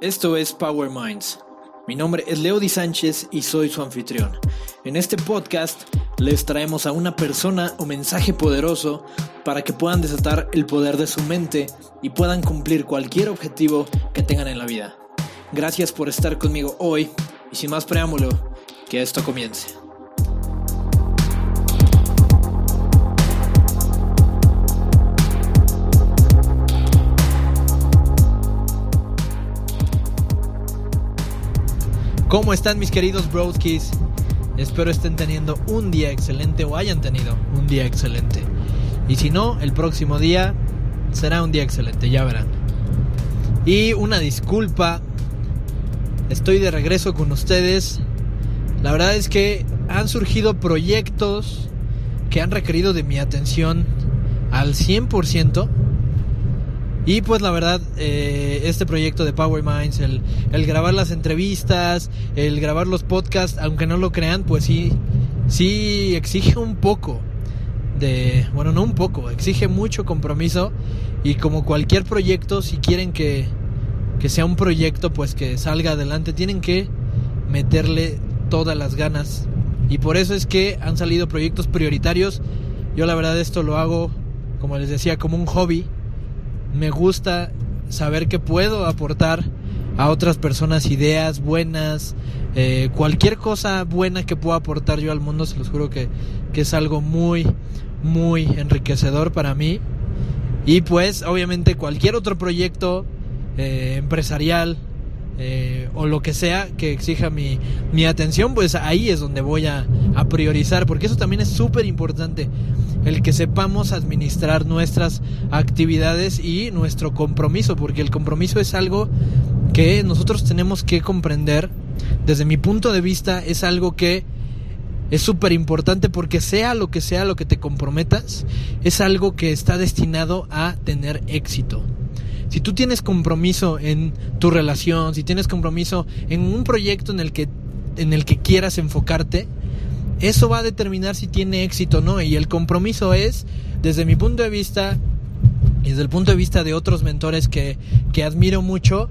Esto es Power Minds. Mi nombre es Leo Di Sánchez y soy su anfitrión. En este podcast les traemos a una persona o mensaje poderoso para que puedan desatar el poder de su mente y puedan cumplir cualquier objetivo que tengan en la vida. Gracias por estar conmigo hoy y sin más preámbulo, que esto comience. ¿Cómo están mis queridos broadkeys? Espero estén teniendo un día excelente o hayan tenido un día excelente. Y si no, el próximo día será un día excelente, ya verán. Y una disculpa, estoy de regreso con ustedes. La verdad es que han surgido proyectos que han requerido de mi atención al 100%. Y pues la verdad, eh, este proyecto de Power Minds, el, el, grabar las entrevistas, el grabar los podcasts, aunque no lo crean, pues sí, sí exige un poco de, bueno, no un poco, exige mucho compromiso y como cualquier proyecto, si quieren que, que sea un proyecto, pues que salga adelante, tienen que meterle todas las ganas. Y por eso es que han salido proyectos prioritarios. Yo la verdad esto lo hago, como les decía, como un hobby me gusta saber que puedo aportar a otras personas ideas buenas, eh, cualquier cosa buena que pueda aportar yo al mundo, se los juro que, que es algo muy, muy enriquecedor para mí. Y pues obviamente cualquier otro proyecto eh, empresarial eh, o lo que sea que exija mi, mi, atención, pues ahí es donde voy a, a priorizar, porque eso también es súper importante el que sepamos administrar nuestras actividades y nuestro compromiso, porque el compromiso es algo que nosotros tenemos que comprender. Desde mi punto de vista es algo que es súper importante porque sea lo que sea lo que te comprometas, es algo que está destinado a tener éxito. Si tú tienes compromiso en tu relación, si tienes compromiso en un proyecto en el que en el que quieras enfocarte, eso va a determinar si tiene éxito o no. Y el compromiso es, desde mi punto de vista, y desde el punto de vista de otros mentores que, que admiro mucho,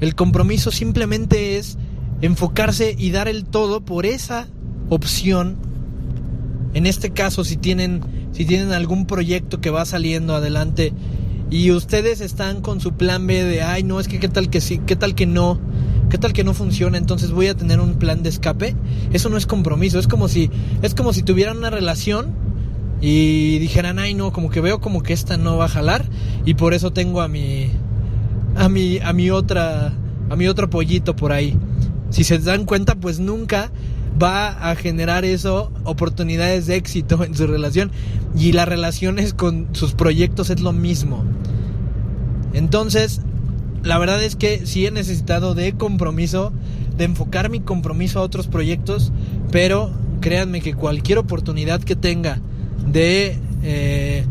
el compromiso simplemente es enfocarse y dar el todo por esa opción. En este caso, si tienen, si tienen algún proyecto que va saliendo adelante y ustedes están con su plan B de, ay, no, es que qué tal que sí, qué tal que no, ¿Qué tal que no funciona? Entonces voy a tener un plan de escape. Eso no es compromiso, es como si es como si tuvieran una relación y dijeran, "Ay, no, como que veo como que esta no va a jalar y por eso tengo a mi a mi a mi otra a mi otro pollito por ahí." Si se dan cuenta, pues nunca va a generar eso oportunidades de éxito en su relación y las relaciones con sus proyectos es lo mismo. Entonces, la verdad es que sí he necesitado de compromiso, de enfocar mi compromiso a otros proyectos, pero créanme que cualquier oportunidad que tenga de, eh,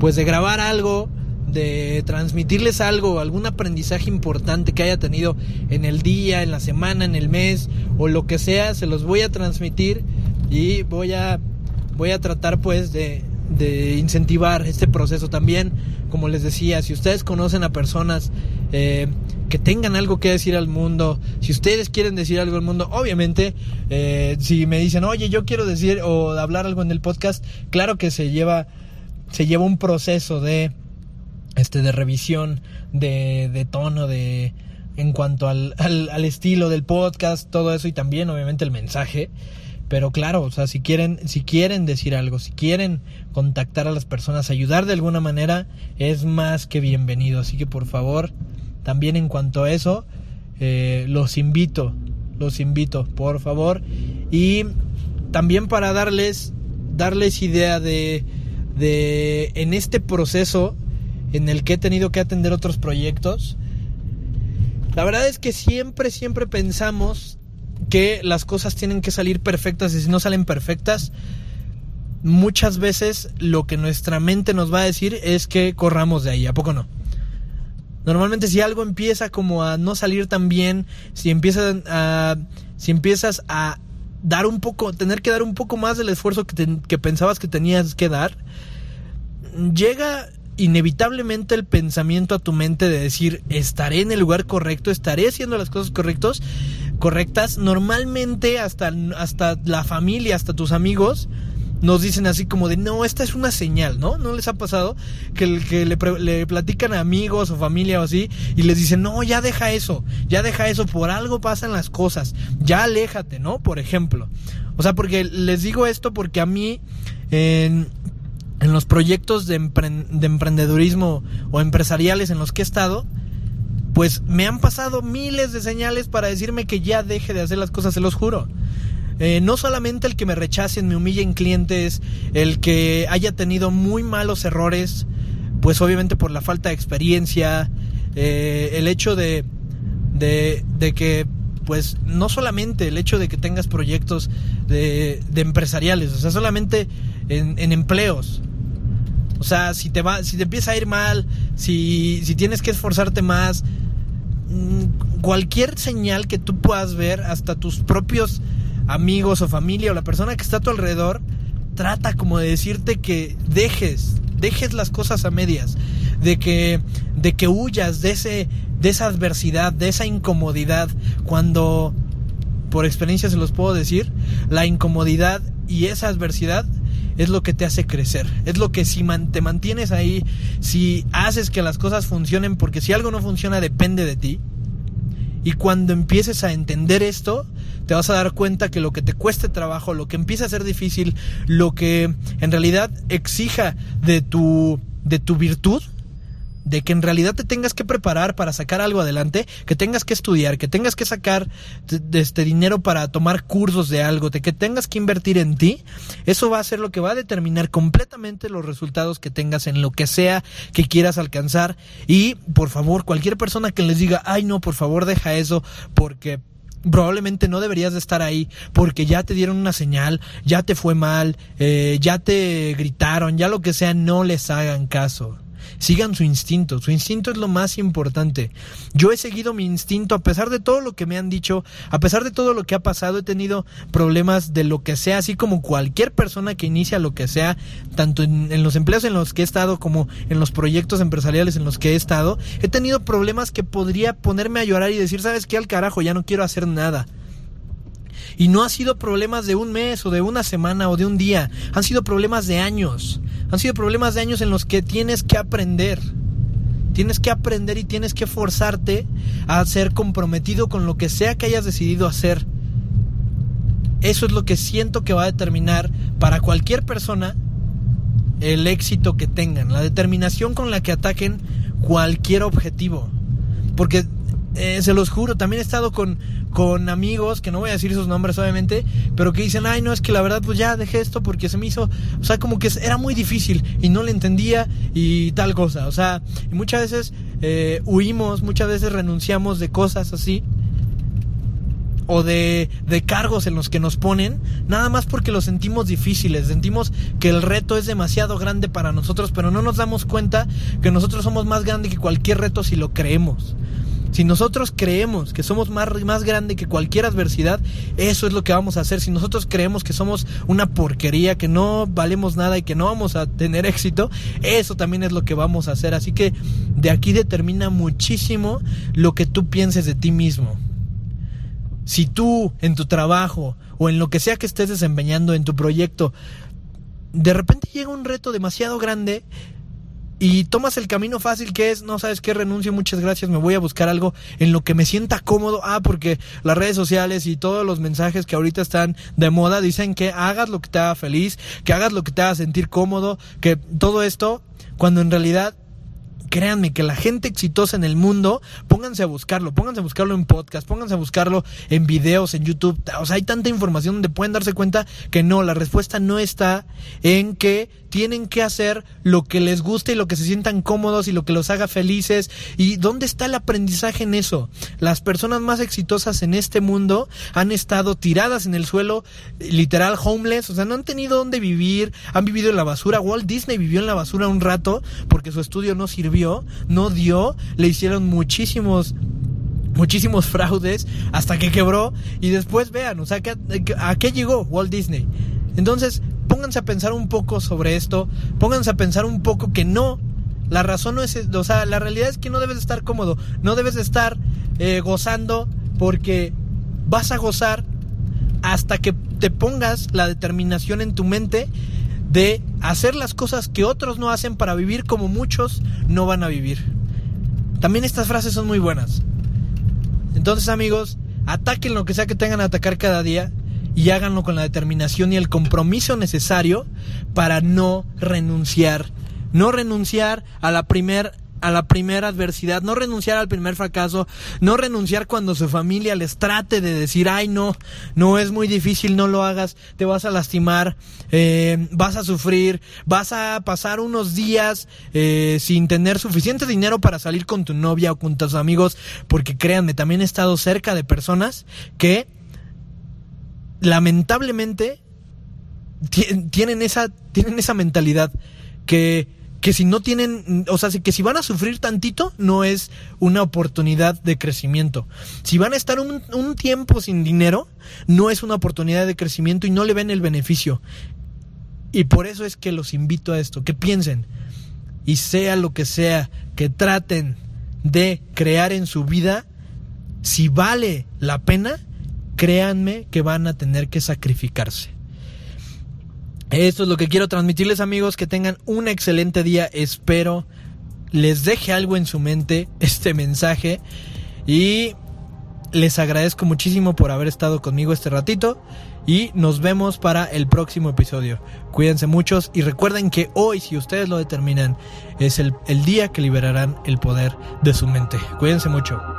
pues de grabar algo, de transmitirles algo, algún aprendizaje importante que haya tenido en el día, en la semana, en el mes o lo que sea, se los voy a transmitir y voy a voy a tratar pues de, de incentivar este proceso también. Como les decía, si ustedes conocen a personas eh, que tengan algo que decir al mundo, si ustedes quieren decir algo al mundo, obviamente, eh, si me dicen, oye, yo quiero decir o hablar algo en el podcast, claro que se lleva, se lleva un proceso de, este, de revisión, de, de tono, de, en cuanto al, al, al estilo del podcast, todo eso y también, obviamente, el mensaje. Pero claro, o sea, si quieren, si quieren decir algo, si quieren contactar a las personas, ayudar de alguna manera, es más que bienvenido. Así que por favor, también en cuanto a eso, eh, los invito, los invito, por favor. Y también para darles, darles idea de, de, en este proceso en el que he tenido que atender otros proyectos, la verdad es que siempre, siempre pensamos que las cosas tienen que salir perfectas y si no salen perfectas, muchas veces lo que nuestra mente nos va a decir es que corramos de ahí, ¿a poco no? Normalmente si algo empieza como a no salir tan bien, si empiezas a, si empiezas a dar un poco, tener que dar un poco más del esfuerzo que, pensabas que tenías que dar, llega inevitablemente el pensamiento a tu mente de decir, estaré en el lugar correcto, estaré haciendo las cosas correctos, correctas, normalmente hasta, hasta la familia, hasta tus amigos, nos dicen así como de, no, esta es una señal, ¿no? ¿No les ha pasado que, que le, platican a amigos o familia o así y les dicen, no, ya deja eso, ya deja eso, por algo pasan las cosas, ya aléjate, ¿no? Por ejemplo. O sea, porque les digo esto porque a mí, en los proyectos de, de emprendedurismo o empresariales en los que he estado, pues me han pasado miles de señales para decirme que ya deje de hacer las cosas, se los juro. Eh, no solamente el que me rechacen, me humillen clientes, el que haya tenido muy malos errores, pues obviamente por la falta de experiencia, eh, el hecho de, de, que, pues no solamente el hecho de que tengas proyectos de, de empresariales, o sea, solamente en, en, empleos. O sea, si te va, si te empieza a ir mal, si, si tienes que esforzarte más, mm, cualquier señal que tú puedas ver, hasta tus propios amigos o familia o la persona que está a tu alrededor trata como de decirte que dejes, dejes las cosas a medias, de que de que huyas de ese de esa adversidad, de esa incomodidad cuando por experiencia se los puedo decir, la incomodidad y esa adversidad es lo que te hace crecer. Es lo que si te mantienes ahí, si haces que las cosas funcionen, porque si algo no funciona depende de ti. Y cuando empieces a entender esto, te vas a dar cuenta que lo que te cueste trabajo, lo que empieza a ser difícil, lo que en realidad exija de tu, de tu virtud, de que en realidad te tengas que preparar para sacar algo adelante, que tengas que estudiar, que tengas que sacar este dinero para tomar cursos de algo, de que tengas que invertir en ti, eso va a ser lo que va a determinar completamente los resultados que tengas en lo que sea que quieras alcanzar. Y por favor, cualquier persona que les diga, ay no, por favor deja eso, porque probablemente no deberías de estar ahí porque ya te dieron una señal, ya te fue mal, eh, ya te gritaron, ya lo que sea, no les hagan caso. Sigan su instinto, su instinto es lo más importante. Yo he seguido mi instinto a pesar de todo lo que me han dicho, a pesar de todo lo que ha pasado, he tenido problemas de lo que sea, así como cualquier persona que inicia lo que sea, tanto en, los empleos en los que he estado como en los proyectos empresariales en los que he estado, he tenido problemas que podría ponerme a llorar y decir, ¿sabes qué al carajo? Ya no quiero hacer nada. Y no ha sido problemas de un mes o de una semana o de un día, han sido problemas de años. Han sido problemas de años en los que tienes que aprender. Tienes que aprender y tienes que forzarte a ser comprometido con lo que sea que hayas decidido hacer. Eso es lo que siento que va a determinar para cualquier persona el éxito que tengan, la determinación con la que ataquen cualquier objetivo. Porque eh, se los juro, también he estado con, con amigos, que no voy a decir sus nombres obviamente, pero que dicen, ay, no, es que la verdad pues ya dejé esto porque se me hizo, o sea, como que era muy difícil y no le entendía y tal cosa, o sea, muchas veces eh, huimos, muchas veces renunciamos de cosas así o de, de, cargos en los que nos ponen, nada más porque lo sentimos difíciles, sentimos que el reto es demasiado grande para nosotros, pero no nos damos cuenta que nosotros somos más grandes que cualquier reto si lo creemos. Si nosotros creemos que somos más, más grande que cualquier adversidad, eso es lo que vamos a hacer. Si nosotros creemos que somos una porquería, que no valemos nada y que no vamos a tener éxito, eso también es lo que vamos a hacer. Así que de aquí determina muchísimo lo que tú pienses de ti mismo. Si tú en tu trabajo o en lo que sea que estés desempeñando en tu proyecto, de repente llega un reto demasiado grande, y tomas el camino fácil que es, no sabes qué, renuncio, muchas gracias, me voy a buscar algo en lo que me sienta cómodo. Ah, porque las redes sociales y todos los mensajes que ahorita están de moda dicen que hagas lo que te haga feliz, que hagas lo que te haga sentir cómodo, que todo esto, cuando en realidad créanme que la gente exitosa en el mundo, pónganse a buscarlo, pónganse a buscarlo en podcast, pónganse a buscarlo en videos, en YouTube. O sea, hay tanta información donde pueden darse cuenta que no, la respuesta no está en que tienen que hacer lo que les guste y lo que se sientan cómodos y lo que los haga felices. ¿Y dónde está el aprendizaje en eso? Las personas más exitosas en este mundo han estado tiradas en el suelo, literal homeless, o sea, no han tenido dónde vivir, han vivido en la basura. Walt Disney vivió en la basura un rato porque su estudio no sirvió, no dio, le hicieron muchísimos muchísimos fraudes hasta que quebró y después vean, o sea, ¿a qué llegó Walt Disney? Entonces, pónganse a pensar un poco sobre esto, pónganse a pensar un poco que no, La razón no es, o sea, la realidad es que no debes de estar cómodo, no debes de estar eh, gozando porque vas a gozar hasta que te pongas la determinación en tu mente de hacer las cosas que otros no hacen para vivir como muchos no van a vivir. También estas frases son muy buenas. Entonces amigos, ataquen lo que sea que tengan que atacar cada día y háganlo con la determinación y el compromiso necesario para no renunciar. No renunciar a la primer a la primera adversidad, no renunciar al primer fracaso, no renunciar cuando su familia les trate de decir, ay no, no es muy difícil, no lo hagas, te vas a lastimar, eh, vas a sufrir, vas a pasar unos días eh, sin tener suficiente dinero para salir con tu novia o con tus amigos, porque créanme, también he estado cerca de personas que lamentablemente tienen esa, tienen esa mentalidad que que si no tienen, o sea, que si van a sufrir tantito, no es una oportunidad de crecimiento. Si van a estar un, tiempo sin dinero, no es una oportunidad de crecimiento y no le ven el beneficio. Y por eso es que los invito a esto, que piensen y sea lo que sea, que traten de crear en su vida, si vale la pena, créanme que van a tener que sacrificarse. Esto es lo que quiero transmitirles amigos, que tengan un excelente día, espero les deje algo en su mente este mensaje y les agradezco muchísimo por haber estado conmigo este ratito y nos vemos para el próximo episodio. Cuídense muchos y recuerden que hoy, si ustedes lo determinan, es el, el día que liberarán el poder de su mente. Cuídense mucho.